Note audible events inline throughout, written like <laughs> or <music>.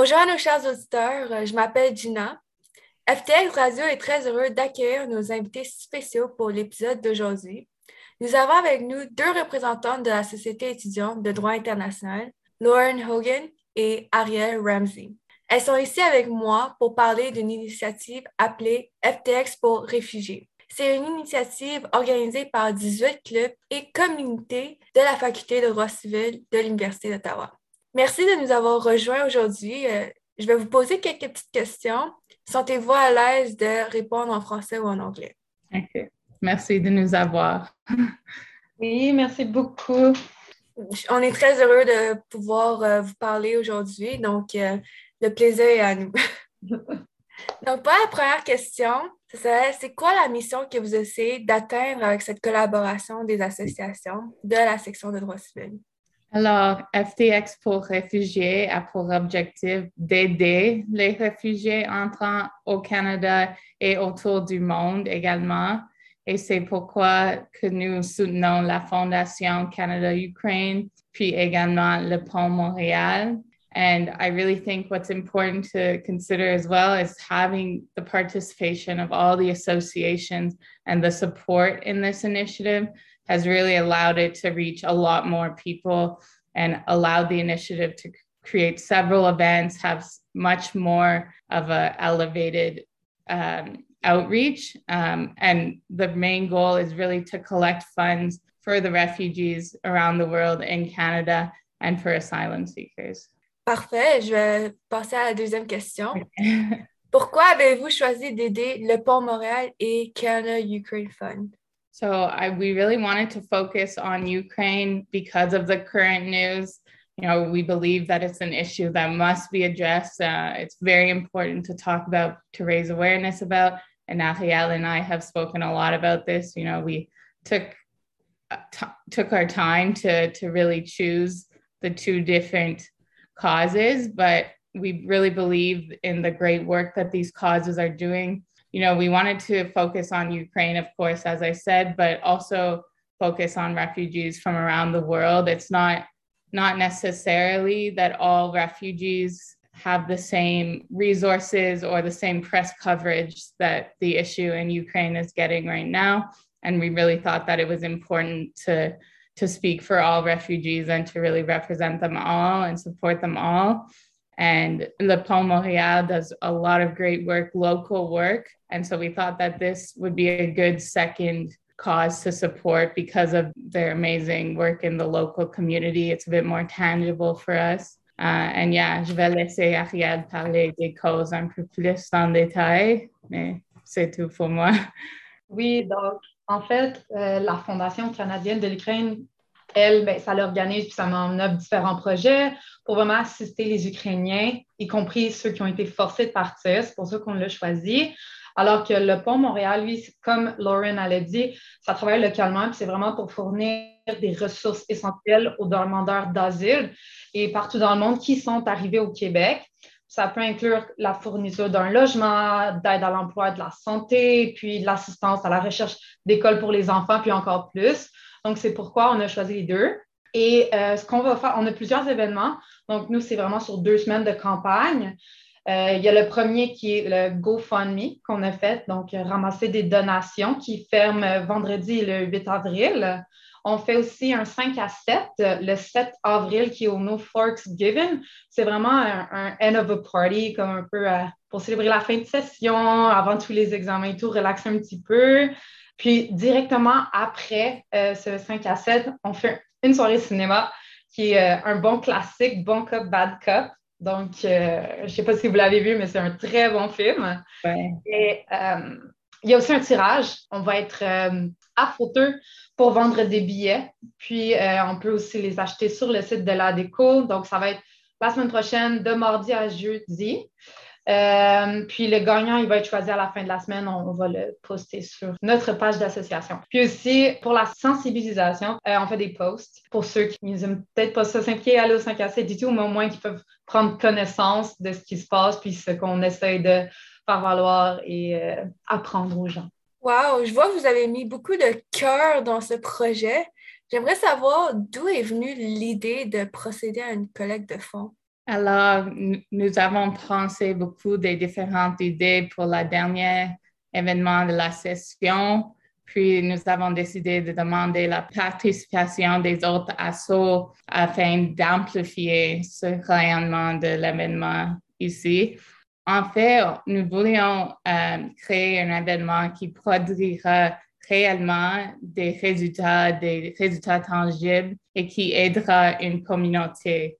Bonjour à nos chers auditeurs, je m'appelle Gina. FTX Radio est très heureux d'accueillir nos invités spéciaux pour l'épisode d'aujourd'hui. Nous avons avec nous deux représentantes de la Société étudiante de droit international, Lauren Hogan et Ariel Ramsey. Elles sont ici avec moi pour parler d'une initiative appelée FTX pour réfugiés. C'est une initiative organisée par 18 clubs et communautés de la faculté de droit civil de l'Université d'Ottawa. Merci de nous avoir rejoints aujourd'hui. Euh, je vais vous poser quelques petites questions. Sentez-vous à l'aise de répondre en français ou en anglais? OK. Merci de nous avoir. <laughs> oui, merci beaucoup. On est très heureux de pouvoir euh, vous parler aujourd'hui. Donc, euh, le plaisir est à nous. <laughs> donc, pour la première question, c'est quoi la mission que vous essayez d'atteindre avec cette collaboration des associations de la section de droit civil? Alors, FTX pour réfugiés a pour objectif d'aider les réfugiés entrant au Canada et autour du monde également. Et c'est pourquoi que nous soutenons la Fondation Canada-Ukraine, puis également le Pont Montréal. And I really think what's important to consider as well is having the participation of all the associations and the support in this initiative has really allowed it to reach a lot more people and allowed the initiative to create several events, have much more of a elevated um, outreach. Um, and the main goal is really to collect funds for the refugees around the world in Canada and for asylum seekers. Parfait. Je vais passer à la deuxième question. <laughs> Pourquoi avez-vous choisi d'aider le Pont Montréal et Canada Ukraine Fund? So I, we really wanted to focus on Ukraine because of the current news. You know, we believe that it's an issue that must be addressed. Uh, it's very important to talk about, to raise awareness about. And Ariel and I have spoken a lot about this. You know, we took uh, t- took our time to to really choose the two different causes, but we really believe in the great work that these causes are doing you know, we wanted to focus on Ukraine, of course, as I said, but also focus on refugees from around the world. It's not not necessarily that all refugees have the same resources or the same press coverage that the issue in Ukraine is getting right now. And we really thought that it was important to to speak for all refugees and to really represent them all and support them all. And Le Pont Montréal does a lot of great work, local work. And so we thought that this would be a good second cause to support because of their amazing work in the local community. It's a bit more tangible for us. Uh, and yeah, je vais laisser Ariel parler des causes un peu plus en détail, mais c'est tout pour moi. Oui, donc en fait, euh, la Fondation canadienne de l'Ukraine elle, ben, ça l'organise puis ça m'en a différents projets pour vraiment assister les Ukrainiens, y compris ceux qui ont été forcés de partir. C'est pour ça qu'on l'a choisi. Alors que le pont Montréal, lui, comme Lauren l'a dit, ça travaille localement, puis c'est vraiment pour fournir des ressources essentielles aux demandeurs d'asile et partout dans le monde qui sont arrivés au Québec. Ça peut inclure la fourniture d'un logement, d'aide à l'emploi, de la santé, puis de l'assistance à la recherche d'écoles pour les enfants, puis encore plus. Donc, c'est pourquoi on a choisi les deux. Et euh, ce qu'on va faire, on a plusieurs événements. Donc, nous, c'est vraiment sur deux semaines de campagne. Euh, il y a le premier qui est le GoFundMe qu'on a fait, donc ramasser des donations qui ferme vendredi le 8 avril. On fait aussi un 5 à 7 le 7 avril qui est au No Forks Given. C'est vraiment un, end of a party, comme un peu euh, pour célébrer la fin de session, avant tous les examens et tout, relaxer un petit peu. Puis directement après euh, ce 5 à 7, on fait une soirée cinéma qui est euh, un bon classique, Bon Cop, Bad Cop. Donc, euh, je ne sais pas si vous l'avez vu, mais c'est un très bon film. Et il y a aussi un tirage. On va être à fauteux pour vendre des billets. Puis, on peut aussi les acheter sur le site de la déco. Donc, ça va être la semaine prochaine, de mardi à jeudi. Euh, puis le gagnant, il va être choisi à la fin de la semaine. On, va le poster sur notre page d'association. Puis aussi, pour la sensibilisation, euh, on fait des posts pour ceux qui n'aiment peut-être pas ça s'impliquer, aller au 5 à 7 du tout, mais au moins qui peuvent prendre connaissance de ce qui se passe, puis ce qu'on essaie de faire valoir et euh, apprendre aux gens. Wow, je vois que vous avez mis beaucoup de cœur dans ce projet. J'aimerais savoir d'où est venue l'idée de procéder à une collecte de fonds. Alors, nous avons pensé beaucoup des différentes idées pour le dernier événement de la session. Puis, nous avons décidé de demander la participation des autres assos afin d'amplifier ce rayonnement de l'événement ici. En fait, nous voulions euh, créer un événement qui produira réellement des résultats, des résultats tangibles et qui aidera une communauté.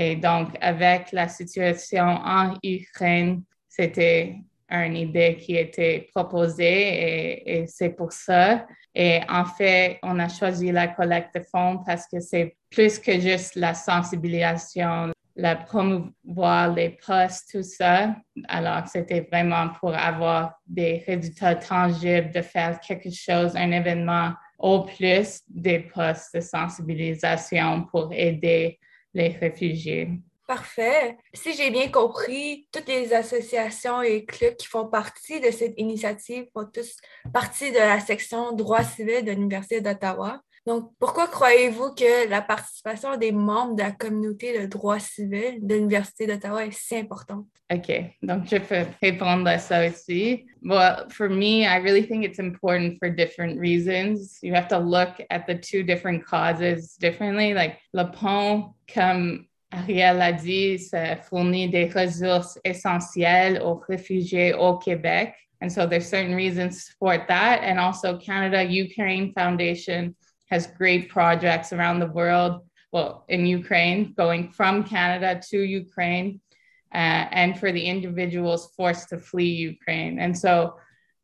Et donc, avec la situation en Ukraine, c'était une idée qui était proposée et, c'est pour ça. Et en fait, on a choisi la collecte de fonds parce que c'est plus que juste la sensibilisation, la promouvoir les postes, tout ça. Alors, c'était vraiment pour avoir des résultats tangibles, de faire quelque chose, un événement au plus des postes de sensibilisation pour aider les réfugiés. Parfait. Si j'ai bien compris, toutes les associations et clubs qui font partie de cette initiative font tous partie de la section droit civil de l'Université d'Ottawa. Donc, pourquoi croyez-vous que la participation des membres de la communauté de droit civil de l'Université d'Ottawa est si importante? OK, donc je peux répondre à ça aussi. Well, for me, I really think it's important for different reasons. You have to look at the two different causes differently. Like le pont, comme Ariel a dit, ça fournit des ressources essentielles aux réfugiés au Québec. And so there's certain reasons to support that. And also Canada Ukraine Foundation has great projects around the world, well, in Ukraine, going from Canada to Ukraine, uh, and for the individuals forced to flee Ukraine. And so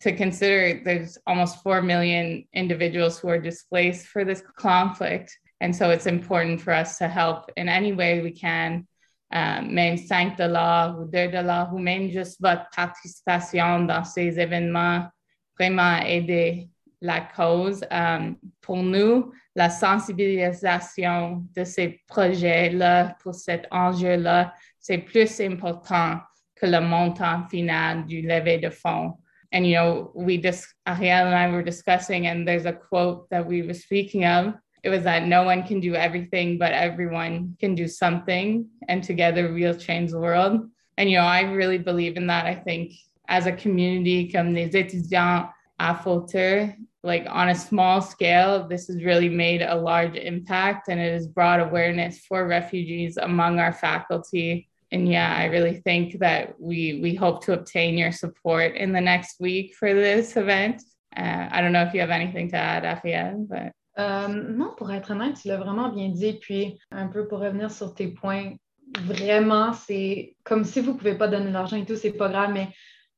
to consider there's almost 4 million individuals who are displaced for this conflict. And so it's important for us to help in any way we can. Même 5 dollars ou 2 dollars ou même juste votre participation dans ces événements vraiment aider la cause. Um, pour nous, la sensibilisation de ces projets-là, pour cet enjeu-là, c'est plus important que le montant final du levée de fonds. And, you know, we just, Ariel and I were discussing, and there's a quote that we were speaking of. It was that no one can do everything, but everyone can do something, and together we'll change the world. And, you know, I really believe in that. I think as a community, comme les étudiants à Fauteuil, like on a small scale, this has really made a large impact and it has brought awareness for refugees among our faculty. And yeah, I really think that we we hope to obtain your support in the next week for this event. Uh, I don't know if you have anything to add, Afia, but. Euh, non, pour être honnête, tu l'as vraiment bien dit. Puis, un peu pour revenir sur tes points, vraiment, c'est comme si vous ne pouvez pas donner l'argent et tout, c'est pas grave, mais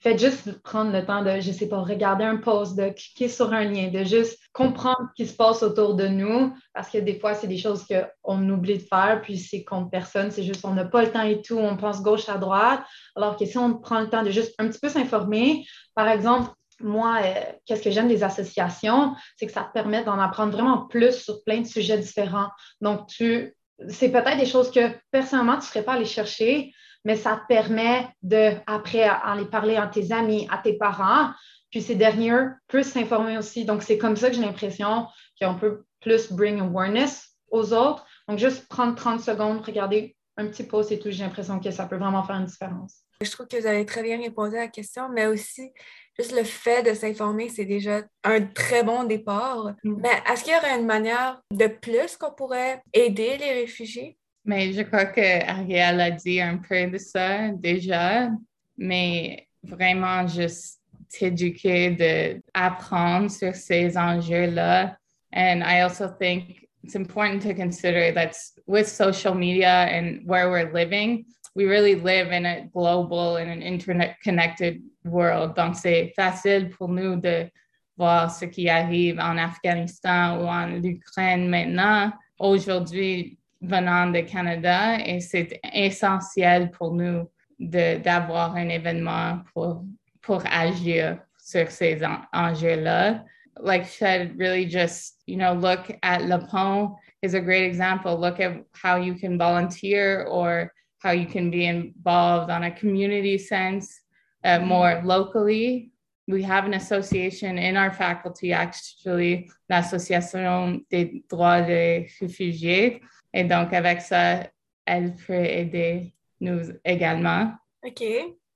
Faites juste prendre le temps de, je sais pas, regarder un post, de cliquer sur un lien, de juste comprendre ce qui se passe autour de nous, parce que des fois, c'est des choses qu'on oublie de faire, puis c'est contre personne, c'est juste on n'a pas le temps et tout, on pense gauche à droite, alors que si on prend le temps de juste un petit peu s'informer, par exemple, moi, euh, qu'est-ce que j'aime des associations, c'est que ça te permet d'en apprendre vraiment plus sur plein de sujets différents. Donc, tu, c'est peut-être des choses que personnellement, tu ne serais pas allé chercher, mais ça te permet de, après, les parler à tes amis, à tes parents, puis ces derniers peuvent s'informer aussi. Donc, c'est comme ça que j'ai l'impression qu'on peut plus bring awareness aux autres. Donc, juste prendre 30 secondes, regarder un petit post et tout, j'ai l'impression que ça peut vraiment faire une différence. Je trouve que vous avez très bien répondu à la question, mais aussi, juste le fait de s'informer, c'est déjà un très bon départ. Mm. Mais est-ce qu'il y aurait une manière de plus qu'on pourrait aider les réfugiés? Mais je crois que Ariel a dit un peu de ça déjà, mais vraiment juste t'éduquer, d'apprendre sur ces enjeux-là. And I also think it's important to consider that with social media and where we're living, we really live in a global and an internet connected world. Donc, c'est facile pour nous de voir ce qui arrive en Afghanistan ou en Ukraine maintenant. Aujourd'hui, venant de Canada et c'est essentiel pour nous d'avoir un événement pour, pour agir sur ces enjeux-là. Like I said, really just, you know, look at Le Pont is a great example. Look at how you can volunteer or how you can be involved on a community sense uh, more locally. We have an association in our faculty, actually, l'Association des droits des réfugiés, Et donc, avec ça, elle peut aider nous également. OK.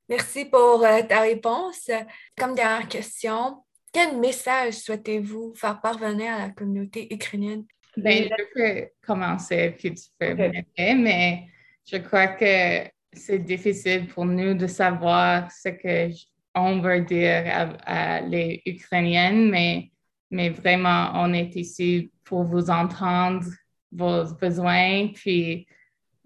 Merci pour euh, ta réponse. Comme dernière question, quel message souhaitez-vous faire parvenir à la communauté ukrainienne? Ben, je peux commencer, puis tu peux mais je crois que c'est difficile pour nous de savoir ce qu'on veut dire à, les Ukrainiennes, mais, mais vraiment, on est ici pour vous entendre, vos besoins, puis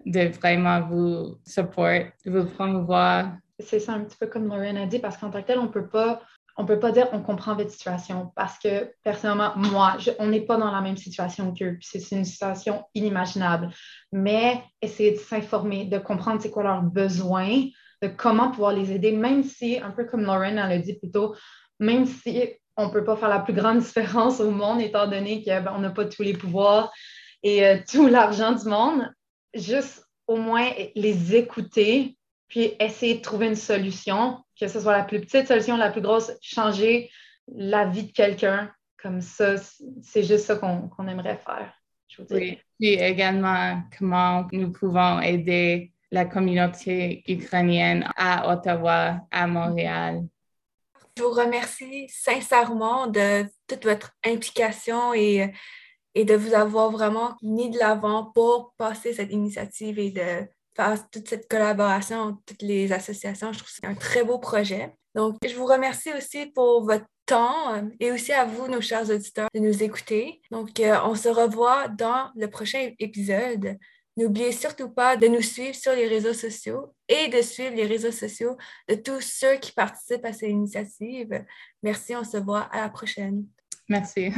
de vraiment vous supporter, vous promouvoir. C'est ça un petit peu comme Lauren a dit, parce qu'en tant que tel, on ne peut pas on peut pas dire on comprend votre situation parce que personnellement, moi, on n'est pas dans la même situation qu'eux. C'est une situation inimaginable. Mais essayer de s'informer, de comprendre c'est quoi leurs besoins, de comment pouvoir les aider, même si, un peu comme Lauren l'a dit plus tôt, même si on ne peut pas faire la plus grande différence au monde, étant donné qu'on ben, n'a pas tous les pouvoirs et euh, <laughs> tout l'argent du monde, juste au moins les écouter, puis essayer de trouver une solution, que ce soit la plus petite solution, la plus grosse, changer la vie de quelqu'un. Comme ça, c'est juste ça qu'on aimerait faire. oui, puis également comment nous pouvons aider la communauté ukrainienne à Ottawa, à Montréal. Je vous remercie sincèrement de toute votre implication et, et de vous avoir vraiment mis de l'avant pour passer cette initiative et de toute cette collaboration entre toutes les associations. Je trouve que c'est un très beau projet. Donc, je vous remercie aussi pour votre temps euh, et aussi à vous, nos chers auditeurs, de nous écouter. Donc, euh, on se revoit dans le prochain épisode. N'oubliez surtout pas de nous suivre sur les réseaux sociaux et de suivre les réseaux sociaux de tous ceux qui participent à cette initiative. Merci, on se voit à la prochaine. Merci.